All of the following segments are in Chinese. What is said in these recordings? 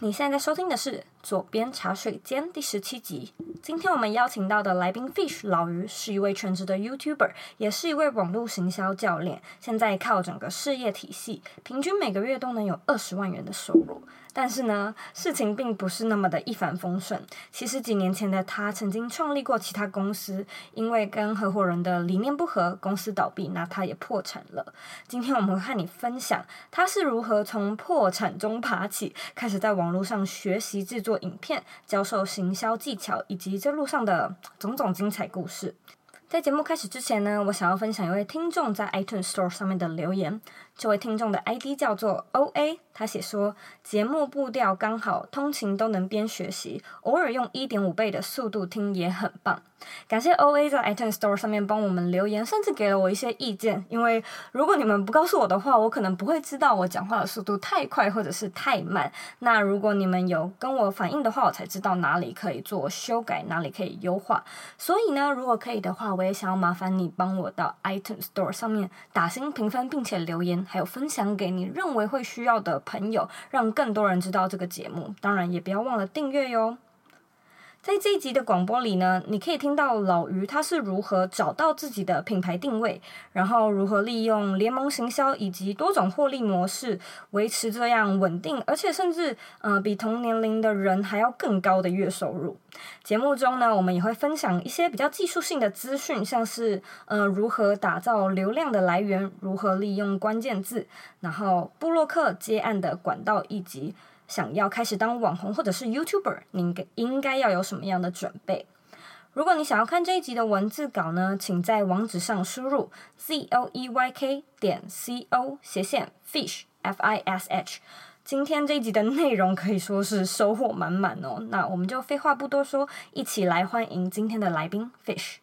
你现在收听的是《左边茶水间》第十七集。今天我们邀请到的来宾 Fish 老于是一位全职的 YouTuber，也是一位网络行销教练。现在靠整个事业体系，平均每个月都能有二十万元的收入。但是呢，事情并不是那么的一帆风顺。其实几年前的他曾经创立过其他公司，因为跟合伙人的理念不合，公司倒闭，那他也破产了。今天我们会和你分享他是如何从破产中爬起，开始在网络上学习制作影片，教授行销技巧，以及这路上的种种精彩故事。在节目开始之前呢，我想要分享一位听众在 iTunes Store 上面的留言。这位听众的 ID 叫做 OA，他写说节目步调刚好，通勤都能边学习，偶尔用一点五倍的速度听也很棒。感谢 OA 在 iTunes Store 上面帮我们留言，甚至给了我一些意见。因为如果你们不告诉我的话，我可能不会知道我讲话的速度太快或者是太慢。那如果你们有跟我反映的话，我才知道哪里可以做修改，哪里可以优化。所以呢，如果可以的话，我也想要麻烦你帮我到 iTunes Store 上面打星评分，并且留言。还有分享给你认为会需要的朋友，让更多人知道这个节目。当然，也不要忘了订阅哟。在这一集的广播里呢，你可以听到老于他是如何找到自己的品牌定位，然后如何利用联盟行销以及多种获利模式，维持这样稳定，而且甚至呃比同年龄的人还要更高的月收入。节目中呢，我们也会分享一些比较技术性的资讯，像是呃如何打造流量的来源，如何利用关键字，然后布洛克接案的管道以及。想要开始当网红或者是 YouTuber，你应该应该要有什么样的准备？如果你想要看这一集的文字稿呢，请在网址上输入 z o e y k 点 c o 斜线 fish f i s h。今天这一集的内容可以说是收获满满哦。那我们就废话不多说，一起来欢迎今天的来宾 Fish。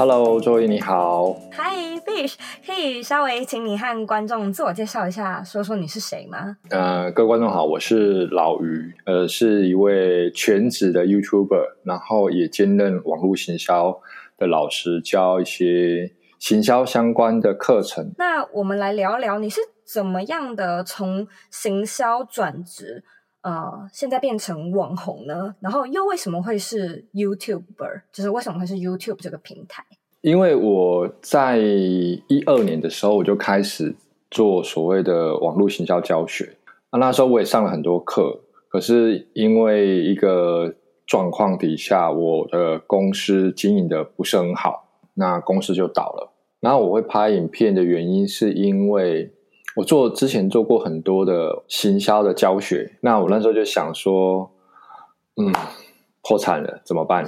Hello，周一你好。Hi Fish，可以稍微请你和观众自我介绍一下，说说你是谁吗？呃，各位观众好，我是老于，呃，是一位全职的 YouTuber，然后也兼任网络行销的老师，教一些行销相关的课程。那我们来聊聊，你是怎么样的从行销转职？呃，现在变成网红呢？然后又为什么会是 YouTuber？就是为什么会是 YouTube 这个平台？因为我在一二年的时候，我就开始做所谓的网络行销教学。那那时候我也上了很多课，可是因为一个状况底下，我的公司经营的不是很好，那公司就倒了。然后我会拍影片的原因，是因为。我做之前做过很多的行销的教学，那我那时候就想说，嗯，破产了怎么办？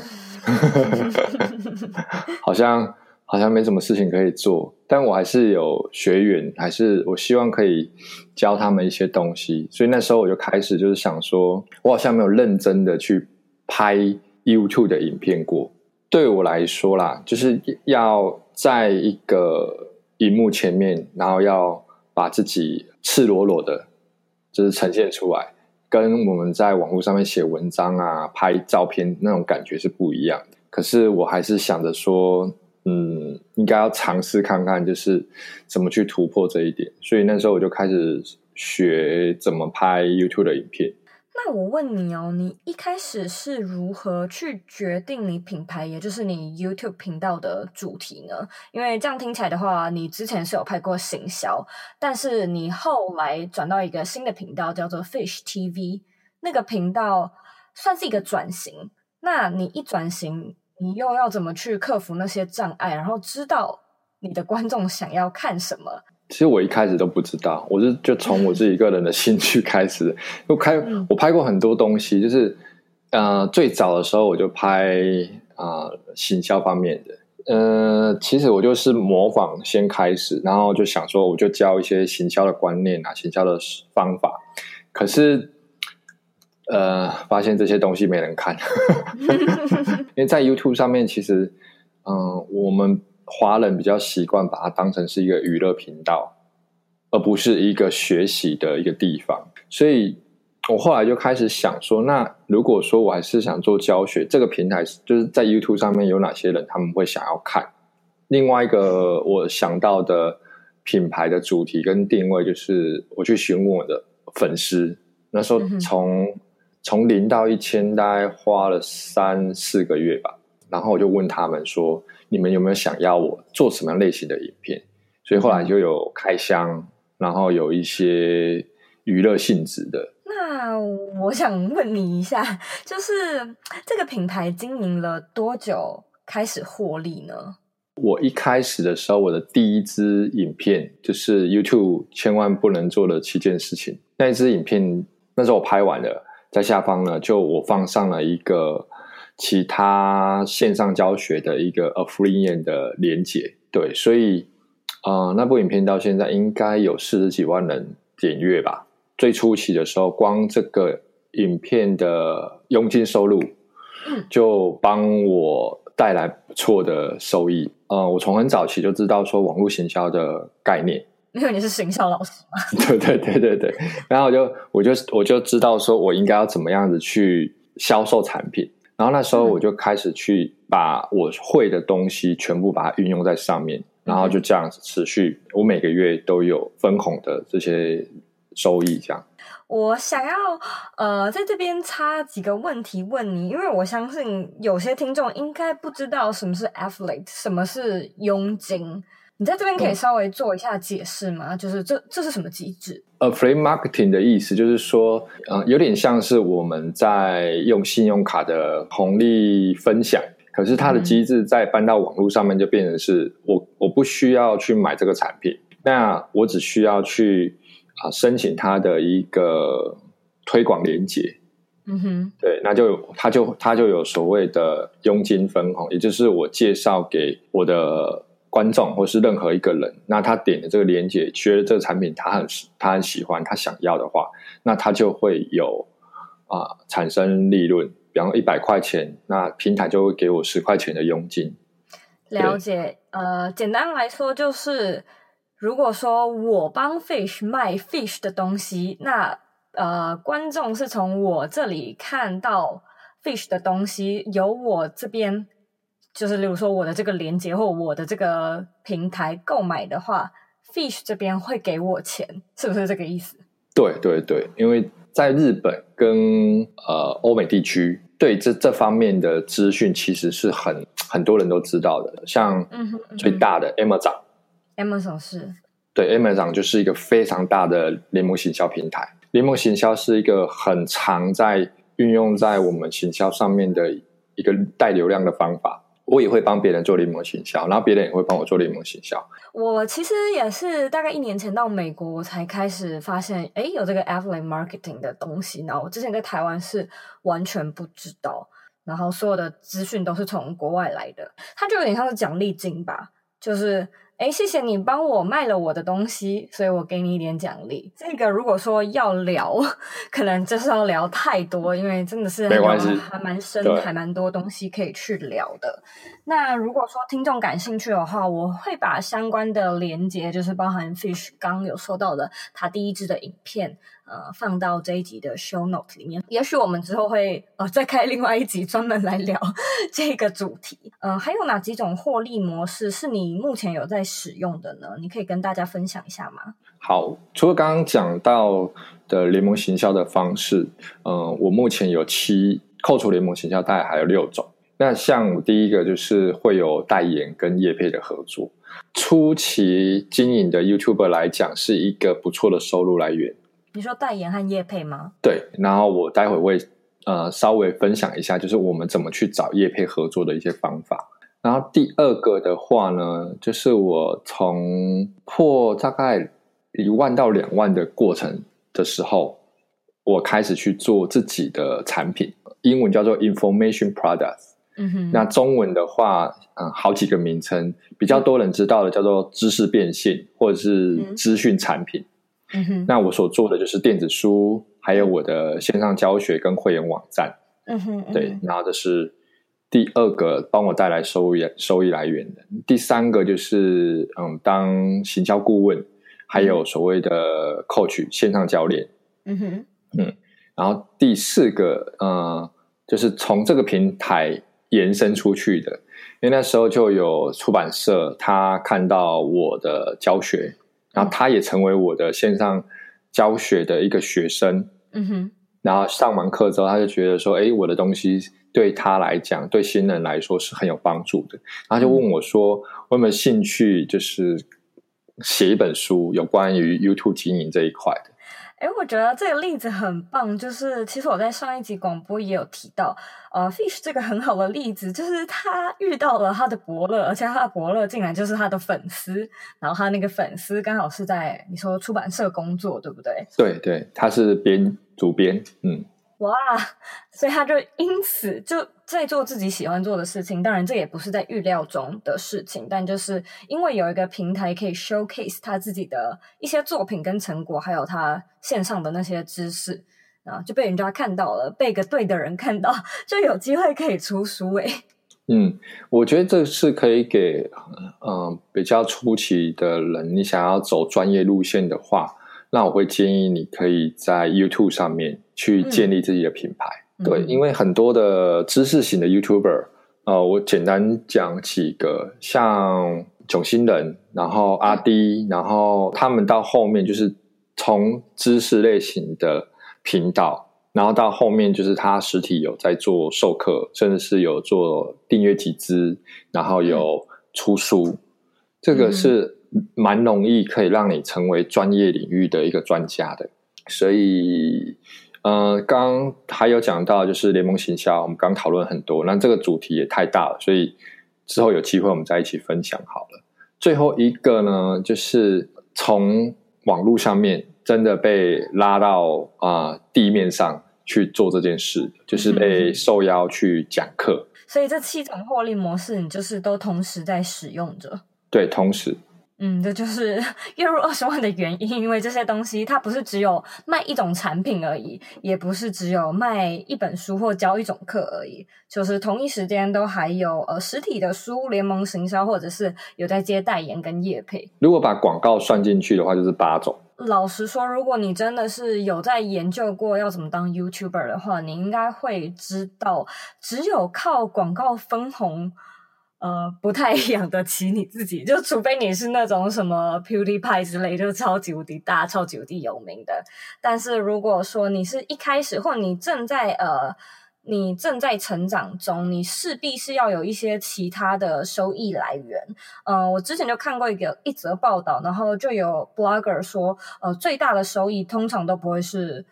好像好像没什么事情可以做，但我还是有学员，还是我希望可以教他们一些东西，所以那时候我就开始就是想说，我好像没有认真的去拍 YouTube 的影片过。对我来说啦，就是要在一个荧幕前面，然后要。把自己赤裸裸的，就是呈现出来，跟我们在网络上面写文章啊、拍照片那种感觉是不一样的。可是我还是想着说，嗯，应该要尝试看看，就是怎么去突破这一点。所以那时候我就开始学怎么拍 YouTube 的影片。那我问你哦，你一开始是如何去决定你品牌，也就是你 YouTube 频道的主题呢？因为这样听起来的话，你之前是有拍过行销，但是你后来转到一个新的频道，叫做 Fish TV，那个频道算是一个转型。那你一转型，你又要怎么去克服那些障碍，然后知道你的观众想要看什么？其实我一开始都不知道，我是就从我自己个人的兴趣开始。我开我拍过很多东西，就是呃最早的时候我就拍啊、呃、行销方面的。呃，其实我就是模仿先开始，然后就想说我就教一些行销的观念啊，行销的方法。可是呃发现这些东西没人看，因为在 YouTube 上面其实嗯、呃、我们。华人比较习惯把它当成是一个娱乐频道，而不是一个学习的一个地方。所以我后来就开始想说，那如果说我还是想做教学，这个平台就是在 YouTube 上面有哪些人他们会想要看？另外一个我想到的品牌的主题跟定位，就是我去询问我的粉丝，那时候从、嗯、从零到一千，大概花了三四个月吧。然后我就问他们说：“你们有没有想要我做什么样类型的影片？”所以后来就有开箱，然后有一些娱乐性质的。那我想问你一下，就是这个品牌经营了多久开始获利呢？我一开始的时候，我的第一支影片就是 YouTube 千万不能做的七件事情。那一支影片那时候我拍完了，在下方呢，就我放上了一个。其他线上教学的一个 Affiliate 的连接，对，所以呃，那部影片到现在应该有四十几万人点阅吧。最初期的时候，光这个影片的佣金收入，就帮我带来不错的收益。呃，我从很早期就知道说网络行销的概念，因为你是行销老师嘛。对对对对对，然后我就我就我就知道说我应该要怎么样子去销售产品。然后那时候我就开始去把我会的东西全部把它运用在上面，然后就这样子持续，我每个月都有分红的这些收益。这样，我想要呃在这边插几个问题问你，因为我相信有些听众应该不知道什么是 affiliate，什么是佣金。你在这边可以稍微做一下解释吗？嗯、就是这这是什么机制？Affiliate marketing 的意思就是说，嗯、呃，有点像是我们在用信用卡的红利分享，可是它的机制在搬到网络上面就变成是我我不需要去买这个产品，那我只需要去啊、呃、申请它的一个推广连接，嗯哼，对，那就他就他就有所谓的佣金分红，也就是我介绍给我的。观众或是任何一个人，那他点的这个链接，觉得这个产品他很他很喜欢，他想要的话，那他就会有啊、产生利润。比方一百块钱，那平台就会给我十块钱的佣金。了解，呃，简单来说就是，如果说我帮 Fish 卖 Fish 的东西，那呃观众是从我这里看到 Fish 的东西，由我这边。就是，例如说我的这个连接或我的这个平台购买的话，Fish 这边会给我钱，是不是这个意思？对对对，因为在日本跟呃欧美地区，对这这方面的资讯其实是很很多人都知道的。像最大的 Amazon，Amazon 是，对 Amazon 就是一个非常大的联盟行销平台。联盟行销是一个很常在运用在我们行销上面的一个带流量的方法。我也会帮别人做联盟行销，然后别人也会帮我做联盟行销。我其实也是大概一年前到美国，我才开始发现，哎，有这个 affiliate marketing 的东西。然后我之前在台湾是完全不知道，然后所有的资讯都是从国外来的。它就有点像是奖励金吧，就是。哎，谢谢你帮我卖了我的东西，所以我给你一点奖励。这个如果说要聊，可能就是要聊太多，因为真的是没关系，还蛮深，还蛮多东西可以去聊的。那如果说听众感兴趣的话，我会把相关的连接，就是包含 Fish 刚有说到的他第一支的影片。呃，放到这一集的 show note 里面，也许我们之后会呃再开另外一集专门来聊 这个主题。呃，还有哪几种获利模式是你目前有在使用的呢？你可以跟大家分享一下吗？好，除了刚刚讲到的联盟行销的方式，呃，我目前有七，扣除联盟行销，大概还有六种。那像第一个就是会有代言跟业配的合作，初期经营的 YouTuber 来讲是一个不错的收入来源。你说代言和业配吗？对，然后我待会会呃稍微分享一下，就是我们怎么去找业配合作的一些方法。然后第二个的话呢，就是我从破大概一万到两万的过程的时候，我开始去做自己的产品，英文叫做 information products。嗯哼，那中文的话，嗯，好几个名称，比较多人知道的叫做知识变现或者是资讯产品。嗯哼，那我所做的就是电子书，还有我的线上教学跟会员网站。嗯哼，嗯对，然后这是第二个帮我带来收益收益来源的。第三个就是嗯，当行销顾问，还有所谓的 coach 线上教练。嗯哼，嗯，然后第四个，呃，就是从这个平台延伸出去的，因为那时候就有出版社他看到我的教学，然后他也成为我的线上教学的一个学生。嗯哼。然后上完课之后，他就觉得说：“哎，我的东西对他来讲，对新人来说是很有帮助的。”然后就问我说：“我有没有兴趣，就是写一本书，有关于 YouTube 经营这一块的？”哎，我觉得这个例子很棒。就是其实我在上一集广播也有提到，呃，Fish 这个很好的例子，就是他遇到了他的伯乐，而且他的伯乐竟然就是他的粉丝。然后他那个粉丝刚好是在你说出版社工作，对不对？对对，他是编主编，嗯。哇，所以他就因此就在做自己喜欢做的事情。当然，这也不是在预料中的事情，但就是因为有一个平台可以 showcase 他自己的一些作品跟成果，还有他线上的那些知识啊，就被人家看到了，被个对的人看到，就有机会可以出书诶。嗯，我觉得这是可以给嗯、比较初期的人，你想要走专业路线的话。那我会建议你可以在 YouTube 上面去建立自己的品牌，嗯、对，因为很多的知识型的 YouTuber，呃，我简单讲几个，像囧星人，然后阿滴，然后他们到后面就是从知识类型的频道，然后到后面就是他实体有在做授课，甚至是有做订阅集资，然后有出书，嗯、这个是。蛮容易可以让你成为专业领域的一个专家的，所以，呃，刚还有讲到就是联盟行销，我们刚讨论很多，那这个主题也太大了，所以之后有机会我们再一起分享好了。最后一个呢，就是从网络上面真的被拉到啊、呃、地面上去做这件事，就是被受邀去讲课。所以这七种获利模式，你就是都同时在使用着。对，同时。嗯，这就是 月入二十万的原因，因为这些东西它不是只有卖一种产品而已，也不是只有卖一本书或教一种课而已，就是同一时间都还有呃实体的书、联盟行销，或者是有在接代言跟业配。如果把广告算进去的话，就是八种。老实说，如果你真的是有在研究过要怎么当 YouTuber 的话，你应该会知道，只有靠广告分红。呃，不太养得起你自己，就除非你是那种什么 PewDiePie 之类，就超级无敌大、超级无敌有名的。但是如果说你是一开始，或你正在呃，你正在成长中，你势必是要有一些其他的收益来源。呃，我之前就看过一个一则报道，然后就有 Blogger 说，呃，最大的收益通常都不会是。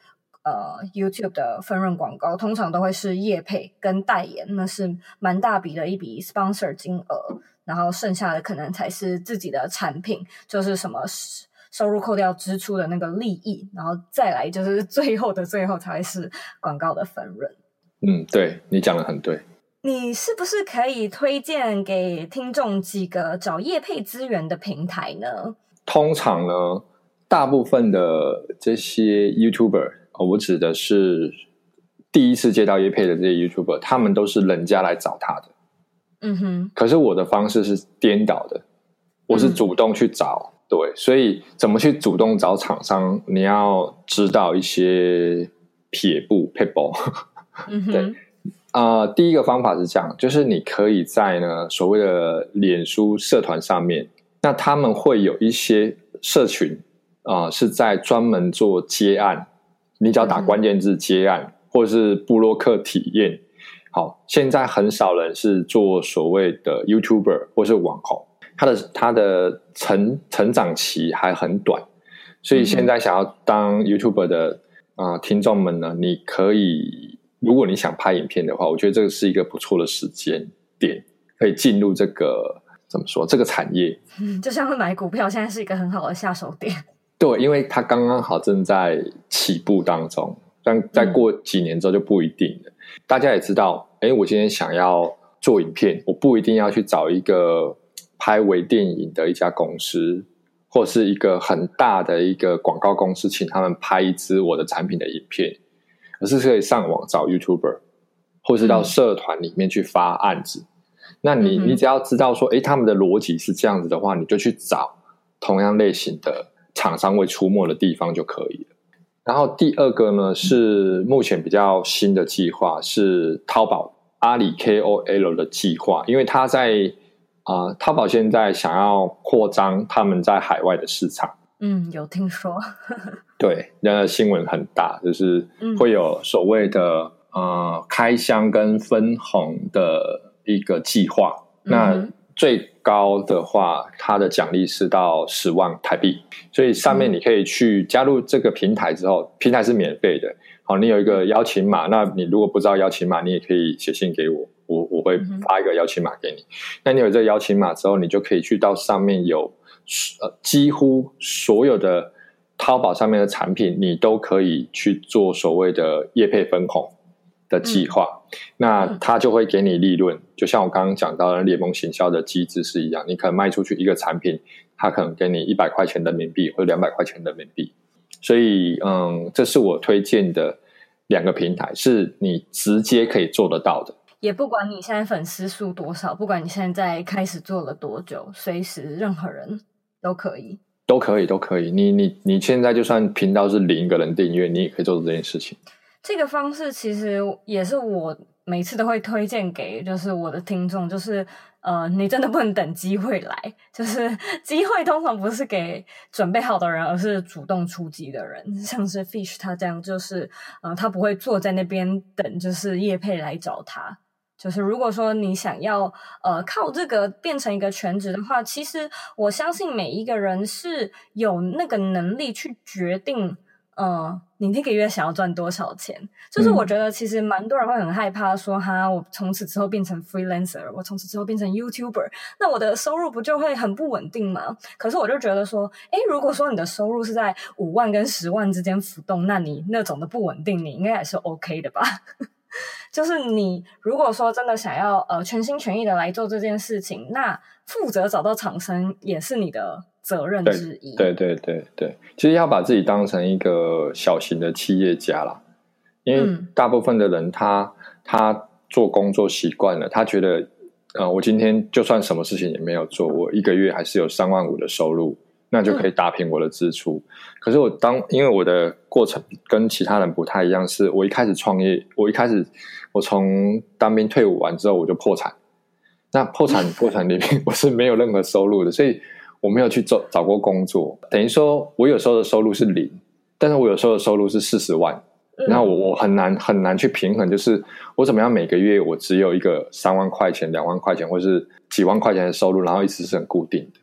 呃，YouTube 的分润广告通常都会是业配跟代言，那是蛮大笔的一笔 sponsor 金额，然后剩下的可能才是自己的产品，就是什么收入扣掉支出的那个利益，然后再来就是最后的最后才是广告的分润。嗯，对，你讲的很对。你是不是可以推荐给听众几个找业配资源的平台呢？通常呢，大部分的这些 YouTuber。我指的是第一次接到叶配的这些 YouTuber，他们都是人家来找他的。嗯哼。可是我的方式是颠倒的，我是主动去找。嗯、对，所以怎么去主动找厂商？你要知道一些撇步 people。嗯。对。啊、呃，第一个方法是这样，就是你可以在呢所谓的脸书社团上面，那他们会有一些社群啊、呃，是在专门做接案。你只要打关键字接案，嗯、或者是布洛克体验。好，现在很少人是做所谓的 YouTuber 或是网红，他的他的成成长期还很短，所以现在想要当 YouTuber 的啊、呃、听众们呢，你可以，如果你想拍影片的话，我觉得这个是一个不错的时间点，可以进入这个怎么说这个产业。嗯，就像是买股票，现在是一个很好的下手点。对，因为它刚刚好正在起步当中，但再过几年之后就不一定了。嗯、大家也知道，哎，我今天想要做影片，我不一定要去找一个拍微电影的一家公司，或是一个很大的一个广告公司，请他们拍一支我的产品的影片，而是可以上网找 YouTuber，或是到社团里面去发案子。嗯、那你你只要知道说，哎，他们的逻辑是这样子的话，你就去找同样类型的。厂商会出没的地方就可以了。然后第二个呢是目前比较新的计划，是淘宝阿里 KOL 的计划，因为他在啊、呃，淘宝现在想要扩张他们在海外的市场。嗯，有听说。对，那新闻很大，就是会有所谓的、嗯、呃开箱跟分红的一个计划。嗯、那最高的话，它的奖励是到十万台币。所以上面你可以去加入这个平台之后，平台是免费的。好，你有一个邀请码，那你如果不知道邀请码，你也可以写信给我，我我会发一个邀请码给你。那你有这个邀请码之后，你就可以去到上面有呃几乎所有的。淘宝上面的产品，你都可以去做所谓的业配分红的计划，嗯、那它就会给你利润。就像我刚刚讲到的联盟行销的机制是一样，你可能卖出去一个产品，它可能给你一百块钱人民币或者两百块钱人民币。所以，嗯，这是我推荐的两个平台，是你直接可以做得到的。也不管你现在粉丝数多少，不管你现在开始做了多久，随时任何人都可以。都可以，都可以。你你你现在就算频道是零个人订阅，你也可以做这件事情。这个方式其实也是我每次都会推荐给，就是我的听众，就是呃，你真的不能等机会来，就是机会通常不是给准备好的人，而是主动出击的人。像是 Fish 他这样，就是呃，他不会坐在那边等，就是叶配来找他。就是如果说你想要呃靠这个变成一个全职的话，其实我相信每一个人是有那个能力去决定呃你那个月想要赚多少钱。就是我觉得其实蛮多人会很害怕说哈，我从此之后变成 freelancer，我从此之后变成 YouTuber，那我的收入不就会很不稳定吗？可是我就觉得说，诶，如果说你的收入是在五万跟十万之间浮动，那你那种的不稳定，你应该也是 OK 的吧？就是你如果说真的想要呃全心全意的来做这件事情，那负责找到厂商也是你的责任之一。对对对对，其实要把自己当成一个小型的企业家啦，因为大部分的人他他做工作习惯了，他觉得呃我今天就算什么事情也没有做，我一个月还是有三万五的收入。那就可以打平我的支出。嗯、可是我当因为我的过程跟其他人不太一样，是我一开始创业，我一开始我从当兵退伍完之后我就破产。那破产 过程里面我是没有任何收入的，所以我没有去找找过工作。等于说我有时候的收入是零，但是我有时候的收入是四十万。那、嗯、我我很难很难去平衡，就是我怎么样每个月我只有一个三万块钱、两万块钱，或是几万块钱的收入，然后一直是很固定的，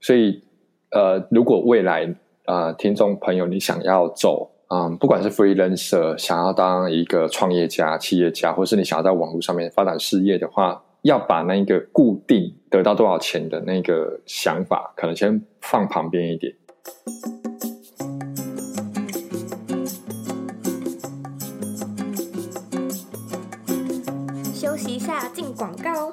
所以。呃，如果未来呃，听众朋友你想要走，嗯、呃，不管是 freelancer，想要当一个创业家、企业家，或是你想要在网络上面发展事业的话，要把那个固定得到多少钱的那个想法，可能先放旁边一点。休息一下，进广告。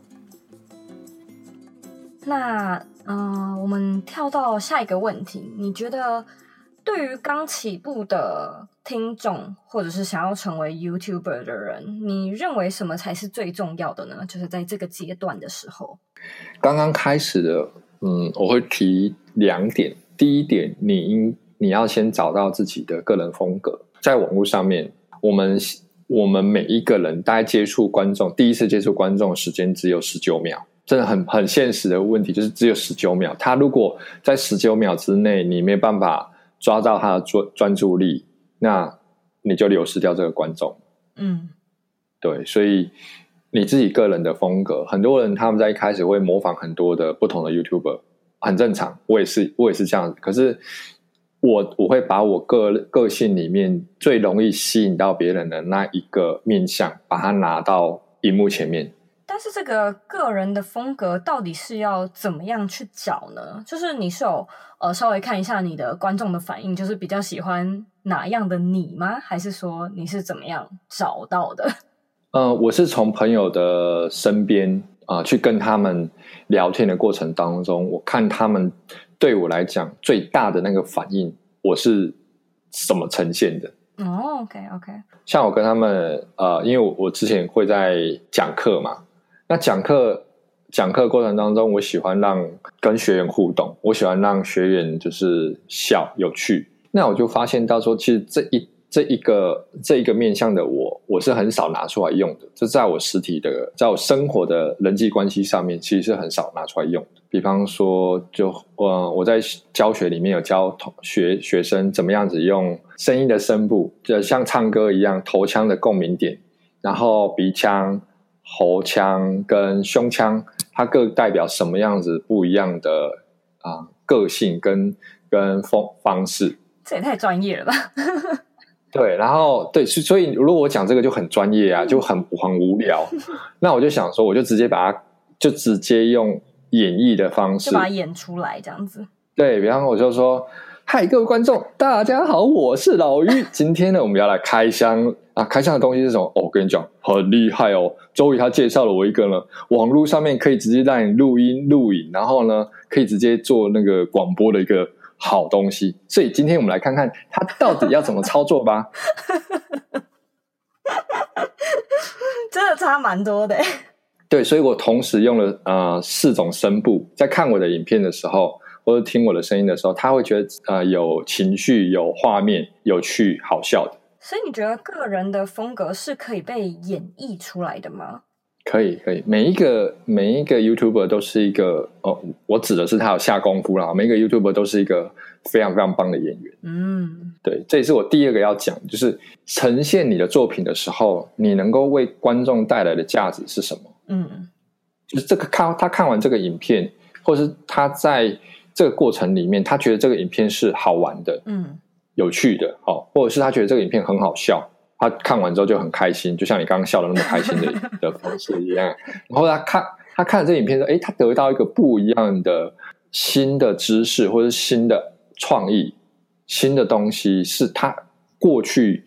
那、呃，我们跳到下一个问题。你觉得对于刚起步的听众，或者是想要成为 YouTuber 的人，你认为什么才是最重要的呢？就是在这个阶段的时候，刚刚开始的，嗯，我会提两点。第一点，你应你要先找到自己的个人风格。在网络上面，我们我们每一个人大概接触观众，第一次接触观众时间只有十九秒。真的很很现实的问题，就是只有十九秒。他如果在十九秒之内，你没办法抓到他的专专注力，那你就流失掉这个观众。嗯，对，所以你自己个人的风格，很多人他们在一开始会模仿很多的不同的 YouTuber，很正常。我也是，我也是这样子。可是我我会把我个个性里面最容易吸引到别人的那一个面相，把它拿到荧幕前面。但是这个个人的风格到底是要怎么样去找呢？就是你是有呃稍微看一下你的观众的反应，就是比较喜欢哪样的你吗？还是说你是怎么样找到的？嗯、呃，我是从朋友的身边啊、呃、去跟他们聊天的过程当中，我看他们对我来讲最大的那个反应，我是怎么呈现的。哦，OK OK，像我跟他们呃，因为我我之前会在讲课嘛，那讲课讲课过程当中，我喜欢让跟学员互动，我喜欢让学员就是笑有趣，那我就发现到说，其实这一。这一个这一个面向的我，我是很少拿出来用的。这在我实体的，在我生活的人际关系上面，其实是很少拿出来用的。比方说，就呃，我在教学里面有教同学学生怎么样子用声音的声部，就像唱歌一样，头腔的共鸣点，然后鼻腔、喉腔跟胸腔，它各代表什么样子不一样的啊、呃、个性跟跟风方式。这也太专业了吧！对，然后对，所以如果我讲这个就很专业啊，就很很无聊。那我就想说，我就直接把它，就直接用演绎的方式，就把它演出来，这样子。对，比方我就说：“嗨，各位观众，大家好，我是老于。今天呢，我们要来开箱啊！开箱的东西是什么？哦，我跟你讲，很厉害哦。周瑜他介绍了我一个呢，网络上面可以直接让你录音录影，然后呢，可以直接做那个广播的一个。”好东西，所以今天我们来看看它到底要怎么操作吧。真的差蛮多的。对，所以我同时用了呃四种声部，在看我的影片的时候，或者听我的声音的时候，他会觉得呃有情绪、有画面、有趣、好笑的。所以你觉得个人的风格是可以被演绎出来的吗？可以，可以，每一个每一个 YouTuber 都是一个哦，我指的是他有下功夫啦。每一个 YouTuber 都是一个非常非常棒的演员。嗯，对，这也是我第二个要讲，就是呈现你的作品的时候，你能够为观众带来的价值是什么？嗯，就是这个看他看完这个影片，或是他在这个过程里面，他觉得这个影片是好玩的，嗯，有趣的，哦，或者是他觉得这个影片很好笑。他看完之后就很开心，就像你刚刚笑的那么开心的的方式一样。然后他看他看了这影片说：“哎，他得到一个不一样的新的知识，或者是新的创意、新的东西，是他过去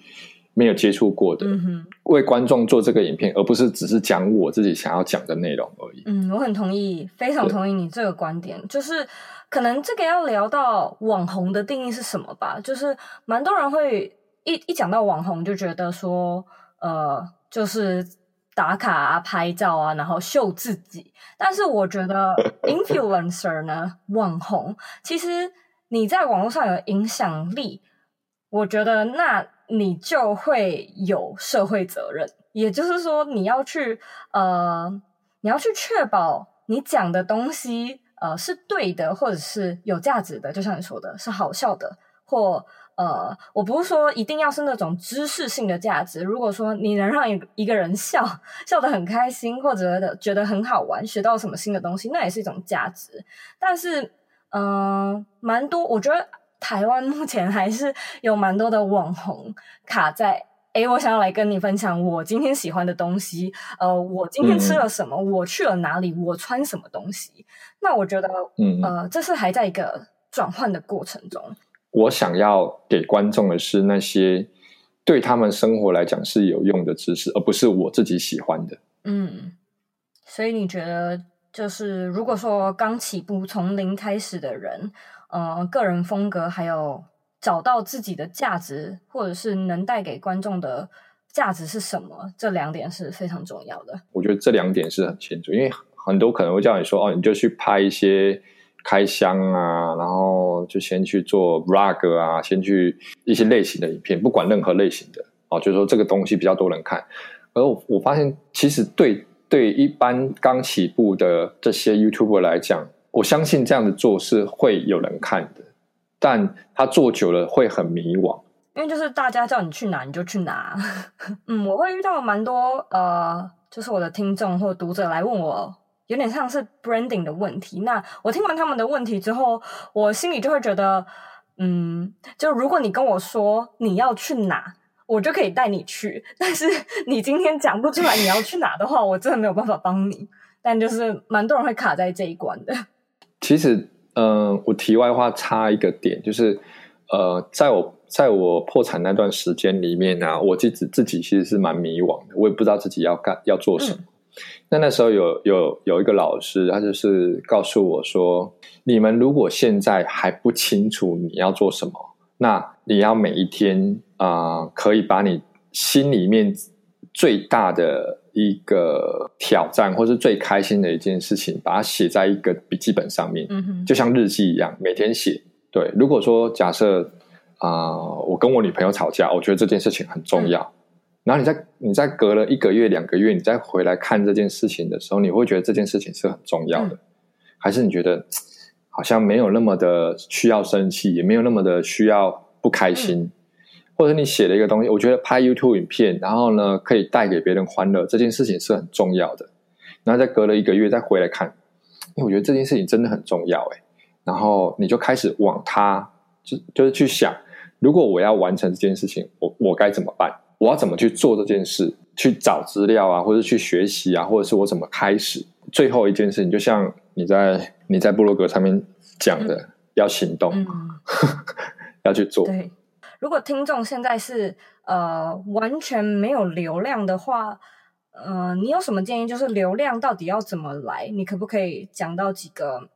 没有接触过的。”为观众做这个影片，而不是只是讲我自己想要讲的内容而已。嗯，我很同意，非常同意你这个观点。就是可能这个要聊到网红的定义是什么吧？就是蛮多人会。一一讲到网红，就觉得说，呃，就是打卡啊、拍照啊，然后秀自己。但是我觉得，influencer 呢，网红，其实你在网络上有影响力，我觉得那你就会有社会责任。也就是说，你要去，呃，你要去确保你讲的东西，呃，是对的，或者是有价值的。就像你说的，是好笑的，或。呃，我不是说一定要是那种知识性的价值。如果说你能让一一个人笑笑得很开心，或者觉得很好玩，学到什么新的东西，那也是一种价值。但是，嗯、蛮多，我觉得台湾目前还是有蛮多的网红卡在。诶，我想要来跟你分享我今天喜欢的东西。呃，我今天吃了什么？嗯、我去了哪里？我穿什么东西？那我觉得，嗯，呃，这是还在一个转换的过程中。我想要给观众的是那些对他们生活来讲是有用的知识，而不是我自己喜欢的。嗯，所以你觉得，就是如果说刚起步从零开始的人，呃，个人风格还有找到自己的价值，或者是能带给观众的价值是什么，这两点是非常重要的。我觉得这两点是很清楚，因为很多可能会叫你说，哦，你就去拍一些。开箱啊，然后就先去做 vlog 啊，先去一些类型的影片，不管任何类型的哦，就是说这个东西比较多人看。而我我发现，其实对对一般刚起步的这些 YouTuber 来讲，我相信这样的做是会有人看的，但他做久了会很迷惘，因为就是大家叫你去哪你就去哪。嗯，我会遇到蛮多呃，就是我的听众或读者来问我。有点像是 branding 的问题。那我听完他们的问题之后，我心里就会觉得，嗯，就如果你跟我说你要去哪，我就可以带你去。但是你今天讲不出来你要去哪的话，我真的没有办法帮你。但就是蛮多人会卡在这一关的。其实，嗯、呃，我题外话插一个点，就是呃，在我在我破产那段时间里面呢、啊，我自己自己其实是蛮迷惘的，我也不知道自己要干要做什么。嗯那那时候有有有一个老师，他就是告诉我说：“你们如果现在还不清楚你要做什么，那你要每一天啊、呃，可以把你心里面最大的一个挑战，或是最开心的一件事情，把它写在一个笔记本上面，就像日记一样，每天写。对，如果说假设啊、呃，我跟我女朋友吵架，我觉得这件事情很重要。嗯”然后你在你在隔了一个月两个月，你再回来看这件事情的时候，你会觉得这件事情是很重要的，嗯、还是你觉得好像没有那么的需要生气，也没有那么的需要不开心，嗯、或者你写了一个东西，我觉得拍 YouTube 影片，然后呢可以带给别人欢乐，这件事情是很重要的。然后再隔了一个月再回来看，因为我觉得这件事情真的很重要诶，然后你就开始往它就就是去想，如果我要完成这件事情，我我该怎么办？我要怎么去做这件事？去找资料啊，或者去学习啊，或者是我怎么开始？最后一件事情，就像你在你在部落格上面讲的，嗯、要行动，嗯、要去做。对，如果听众现在是呃完全没有流量的话，呃，你有什么建议？就是流量到底要怎么来？你可不可以讲到几个？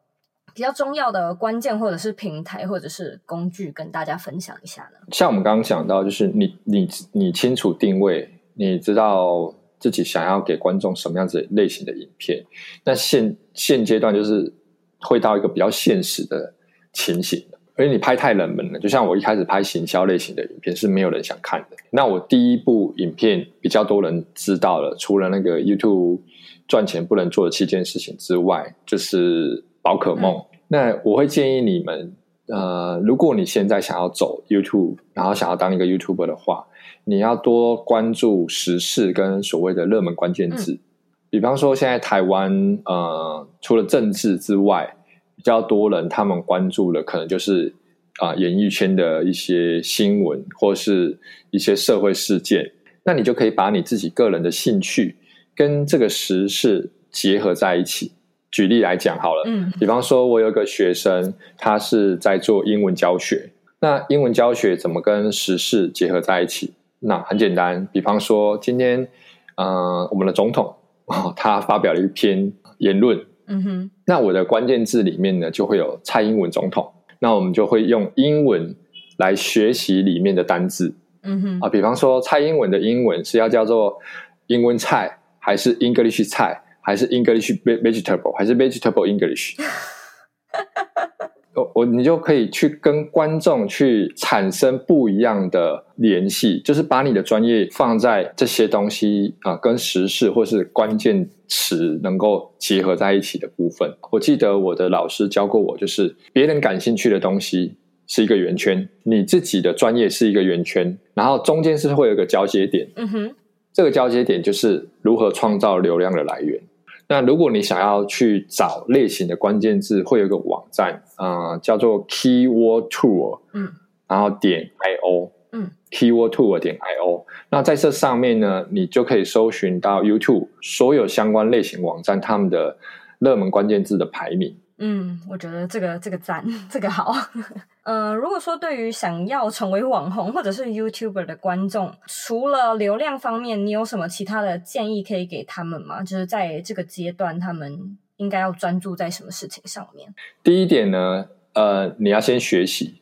比较重要的关键，或者是平台，或者是工具，跟大家分享一下呢？像我们刚刚讲到，就是你你你清楚定位，你知道自己想要给观众什么样子类型的影片。那现现阶段就是会到一个比较现实的情形，因为你拍太冷门了。就像我一开始拍行销类型的影片，是没有人想看的。那我第一部影片比较多人知道了，除了那个 YouTube 赚钱不能做的七件事情之外，就是。宝可梦，嗯、那我会建议你们，呃，如果你现在想要走 YouTube，然后想要当一个 YouTuber 的话，你要多关注时事跟所谓的热门关键字。嗯、比方说，现在台湾，呃，除了政治之外，比较多人他们关注的可能就是啊、呃，演艺圈的一些新闻或是一些社会事件。那你就可以把你自己个人的兴趣跟这个时事结合在一起。举例来讲好了，嗯，比方说，我有个学生，他是在做英文教学。那英文教学怎么跟时事结合在一起？那很简单，比方说，今天，呃，我们的总统哦，他发表了一篇言论，嗯哼，那我的关键字里面呢，就会有蔡英文总统。那我们就会用英文来学习里面的单字，嗯哼，啊，比方说，蔡英文的英文是要叫做英文菜，还是 English 菜？还是 English vegetable，还是 vegetable English？我我你就可以去跟观众去产生不一样的联系，就是把你的专业放在这些东西啊、呃，跟时事或是关键词能够结合在一起的部分。我记得我的老师教过我，就是别人感兴趣的东西是一个圆圈，你自己的专业是一个圆圈，然后中间是会有一个交接点。嗯哼，这个交接点就是如何创造流量的来源。那如果你想要去找类型的关键字，会有一个网站，呃，叫做 Keyword Tool，嗯，然后点 I O，嗯，Keyword Tool 点 I O。那在这上面呢，你就可以搜寻到 YouTube 所有相关类型网站他们的热门关键字的排名。嗯，我觉得这个这个赞，这个好。嗯、呃，如果说对于想要成为网红或者是 YouTuber 的观众，除了流量方面，你有什么其他的建议可以给他们吗？就是在这个阶段，他们应该要专注在什么事情上面？第一点呢，呃，你要先学习，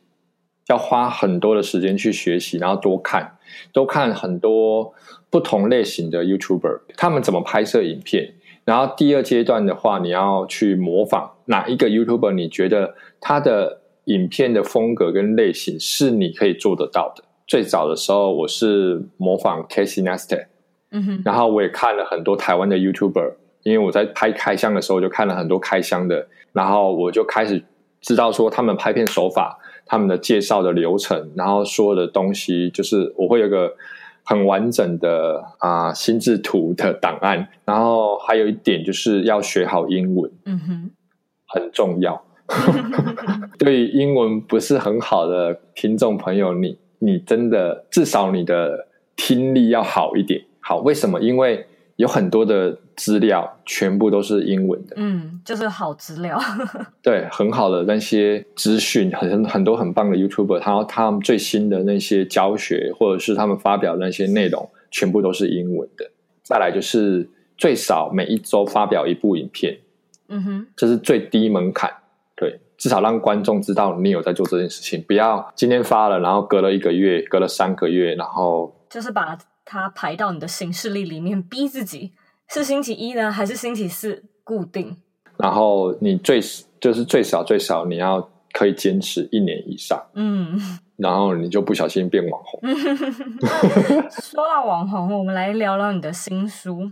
要花很多的时间去学习，然后多看，多看很多不同类型的 YouTuber，他们怎么拍摄影片。然后第二阶段的话，你要去模仿哪一个 YouTuber？你觉得他的影片的风格跟类型是你可以做得到的？最早的时候，我是模仿 Casey Neistat，嗯哼，然后我也看了很多台湾的 YouTuber，因为我在拍开箱的时候就看了很多开箱的，然后我就开始知道说他们拍片手法、他们的介绍的流程，然后说的东西，就是我会有个。很完整的啊，心智图的档案，然后还有一点就是要学好英文，嗯哼，很重要。对于英文不是很好的听众朋友，你你真的至少你的听力要好一点。好，为什么？因为有很多的资料全部都是英文的，嗯，就是好资料，对，很好的那些资讯，很很多很棒的 YouTuber，他他们最新的那些教学或者是他们发表的那些内容，全部都是英文的。再来就是最少每一周发表一部影片，嗯哼，这是最低门槛，对，至少让观众知道你有在做这件事情，不要今天发了，然后隔了一个月，隔了三个月，然后就是把。它排到你的行事历里面，逼自己是星期一呢，还是星期四固定？然后你最就是最少最少你要可以坚持一年以上，嗯，然后你就不小心变网红。说到网红，我们来聊聊你的新书《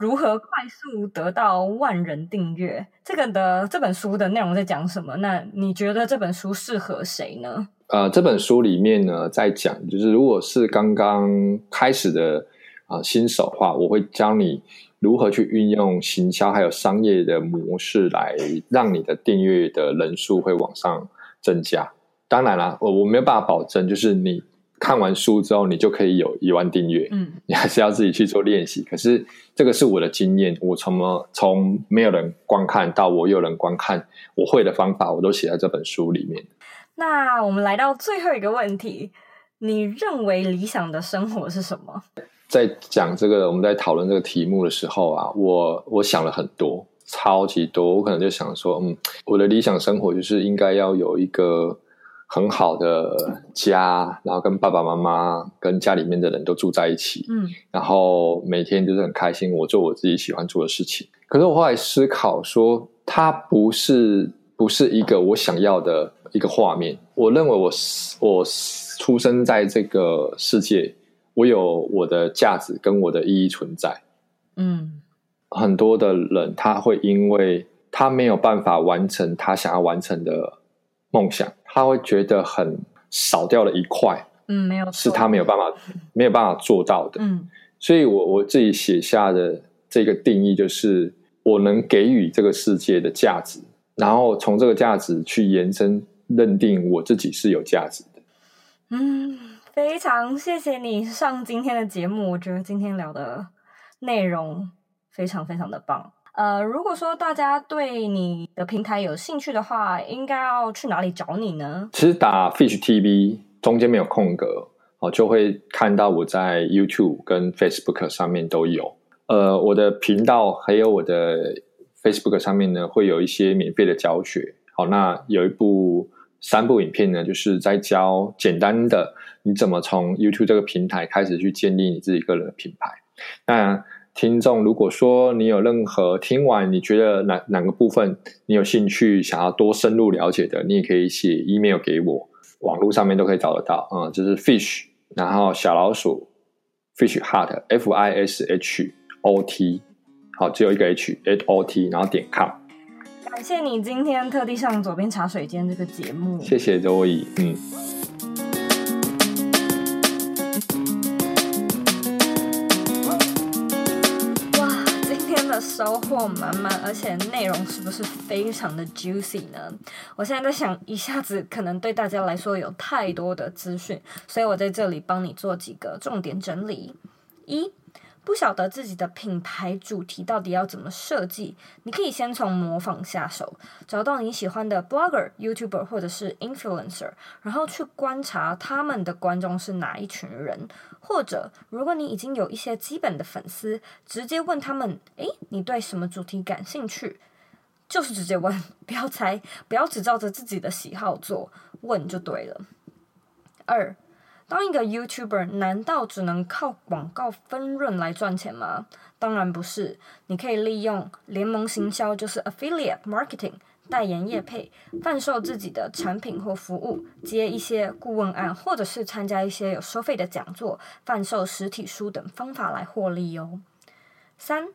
如何快速得到万人订阅》。这个的这本书的内容在讲什么？那你觉得这本书适合谁呢？呃，这本书里面呢，在讲就是，如果是刚刚开始的啊、新手话，我会教你如何去运用行销还有商业的模式，来让你的订阅的人数会往上增加。当然啦，我我没有办法保证，就是你看完书之后，你就可以有一万订阅。嗯，你还是要自己去做练习。可是这个是我的经验，我从从没有人观看到我有人观看，我会的方法，我都写在这本书里面。那我们来到最后一个问题，你认为理想的生活是什么？在讲这个，我们在讨论这个题目的时候啊，我我想了很多，超级多。我可能就想说，嗯，我的理想生活就是应该要有一个很好的家，然后跟爸爸妈妈、跟家里面的人都住在一起，嗯，然后每天就是很开心，我做我自己喜欢做的事情。可是我后来思考说，它不是不是一个我想要的。一个画面，我认为我我出生在这个世界，我有我的价值跟我的意义存在。嗯，很多的人他会因为他没有办法完成他想要完成的梦想，他会觉得很少掉了一块。嗯，没有，是他没有办法 没有办法做到的。嗯，所以我我自己写下的这个定义就是，我能给予这个世界的价值，然后从这个价值去延伸。认定我自己是有价值的。嗯，非常谢谢你上今天的节目，我觉得今天聊的内容非常非常的棒。呃，如果说大家对你的平台有兴趣的话，应该要去哪里找你呢？其实打 Fish TV 中间没有空格哦，就会看到我在 YouTube 跟 Facebook 上面都有。呃，我的频道还有我的 Facebook 上面呢，会有一些免费的教学。好，那有一部。三部影片呢，就是在教简单的你怎么从 YouTube 这个平台开始去建立你自己个人的品牌。那听众如果说你有任何听完你觉得哪哪个部分你有兴趣想要多深入了解的，你也可以写 email 给我，网络上面都可以找得到。嗯，就是 fish，然后小老鼠 fish hot f i s h o t，好，只有一个 h h o t，然后点 com。感谢你今天特地上左边茶水间这个节目。谢谢周易，嗯。收获满满，而且内容是不是非常的 juicy 呢？我现在在想，一下子可能对大家来说有太多的资讯，所以我在这里帮你做几个重点整理。一不晓得自己的品牌主题到底要怎么设计，你可以先从模仿下手，找到你喜欢的 blogger、YouTuber 或者是 influencer，然后去观察他们的观众是哪一群人，或者如果你已经有一些基本的粉丝，直接问他们：诶，你对什么主题感兴趣？就是直接问，不要猜，不要只照着自己的喜好做，问就对了。二。当一个 YouTuber，难道只能靠广告分润来赚钱吗？当然不是，你可以利用联盟行销，就是 Affiliate Marketing，代言业配，贩售自己的产品或服务，接一些顾问案，或者是参加一些有收费的讲座，贩售实体书等方法来获利哦。三。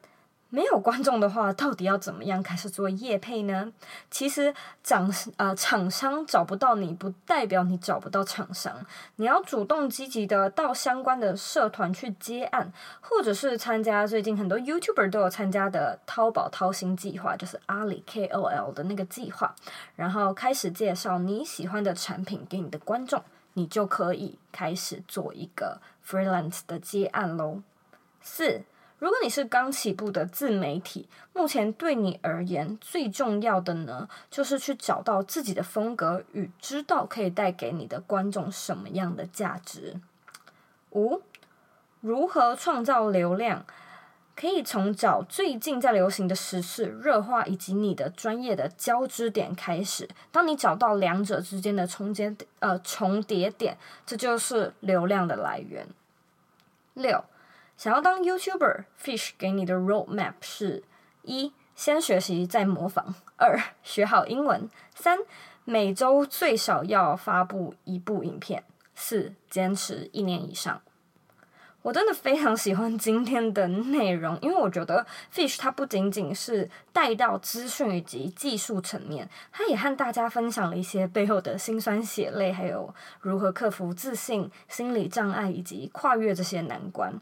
没有观众的话，到底要怎么样开始做业配呢？其实，厂呃厂商找不到你，不代表你找不到厂商。你要主动积极的到相关的社团去接案，或者是参加最近很多 YouTuber 都有参加的淘宝淘新计划，就是阿里 KOL 的那个计划，然后开始介绍你喜欢的产品给你的观众，你就可以开始做一个 freelance 的接案喽。四，如果你是刚起步的自媒体，目前对你而言最重要的呢，就是去找到自己的风格与知道可以带给你的观众什么样的价值。五，如何创造流量？可以从找最近在流行的时事热话以及你的专业的交织点开始。当你找到两者之间的重叠呃重叠点，这就是流量的来源。六，想要当 YouTuber，Fish 给你的 Roadmap 是：一，先学习再模仿；二，学好英文；三，每周最少要发布一部影片；四，坚持一年以上。我真的非常喜欢今天的内容，因为我觉得 Fish 它不仅仅是带到资讯以及技术层面，它也和大家分享了一些背后的辛酸血泪，还有如何克服自信、心理障碍以及跨越这些难关。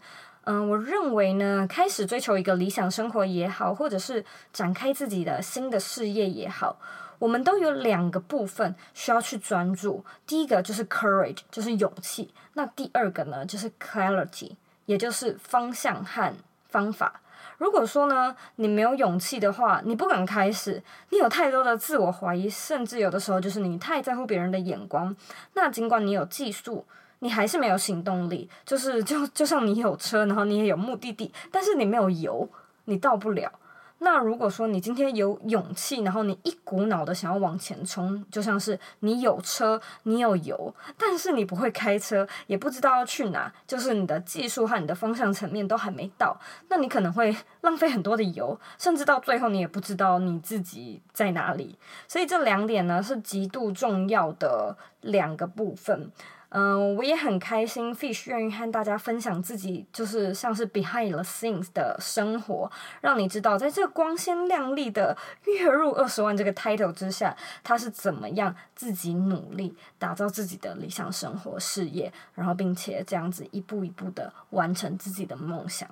嗯，我认为呢，开始追求一个理想生活也好，或者是展开自己的新的事业也好，我们都有两个部分需要去专注。第一个就是 courage，就是勇气。那第二个呢，就是 clarity，也就是方向和方法。如果说呢，你没有勇气的话，你不敢开始，你有太多的自我怀疑，甚至有的时候就是你太在乎别人的眼光。那尽管你有技术，你还是没有行动力。就是就就像你有车，然后你也有目的地，但是你没有油，你到不了。那如果说你今天有勇气，然后你一股脑的想要往前冲，就像是你有车，你有油，但是你不会开车，也不知道要去哪，就是你的技术和你的方向层面都还没到，那你可能会浪费很多的油，甚至到最后你也不知道你自己在哪里。所以这两点呢，是极度重要的两个部分。嗯，我也很开心，Fish 愿意和大家分享自己，就是像是 behind the scenes 的生活，让你知道，在这光鲜亮丽的 月入二十万这个 title 之下，他是怎么样自己努力打造自己的理想生活事业，然后并且这样子一步一步的完成自己的梦想。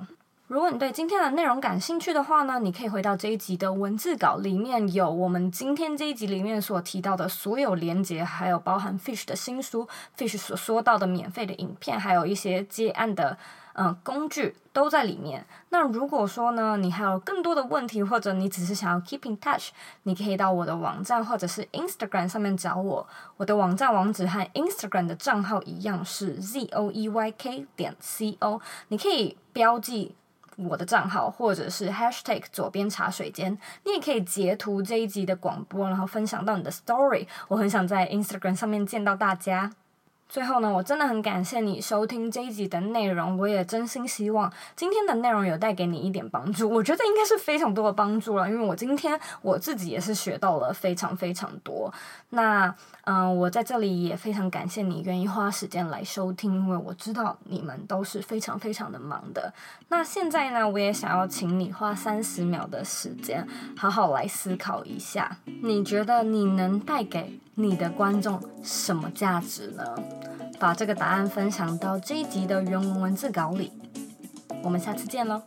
如果你对今天的内容感兴趣的话呢，你可以回到这一集的文字稿，里面有我们今天这一集里面所提到的所有连接，还有包含 Fish 的新书，Fish 所说到的免费的影片，还有一些接案的嗯、工具都在里面。那如果说呢，你还有更多的问题，或者你只是想要 keep in touch，你可以到我的网站或者是 Instagram 上面找我。我的网站网址和 Instagram 的账号一样是 z o e y k 点 c o，你可以标记。我的账号，或者是 hashtag 左边茶水间，你也可以截图这一集的广播，然后分享到你的 story。我很想在 Instagram 上面见到大家。最后呢，我真的很感谢你收听这一集的内容，我也真心希望今天的内容有带给你一点帮助。我觉得应该是非常多的帮助了，因为我今天我自己也是学到了非常非常多。那嗯、我在这里也非常感谢你愿意花时间来收听，因为我知道你们都是非常非常的忙的。那现在呢，我也想要请你花三十秒的时间，好好来思考一下，你觉得你能带给你的观众什么价值呢？把这个答案分享到这一集的原文文字稿里。我们下次见喽。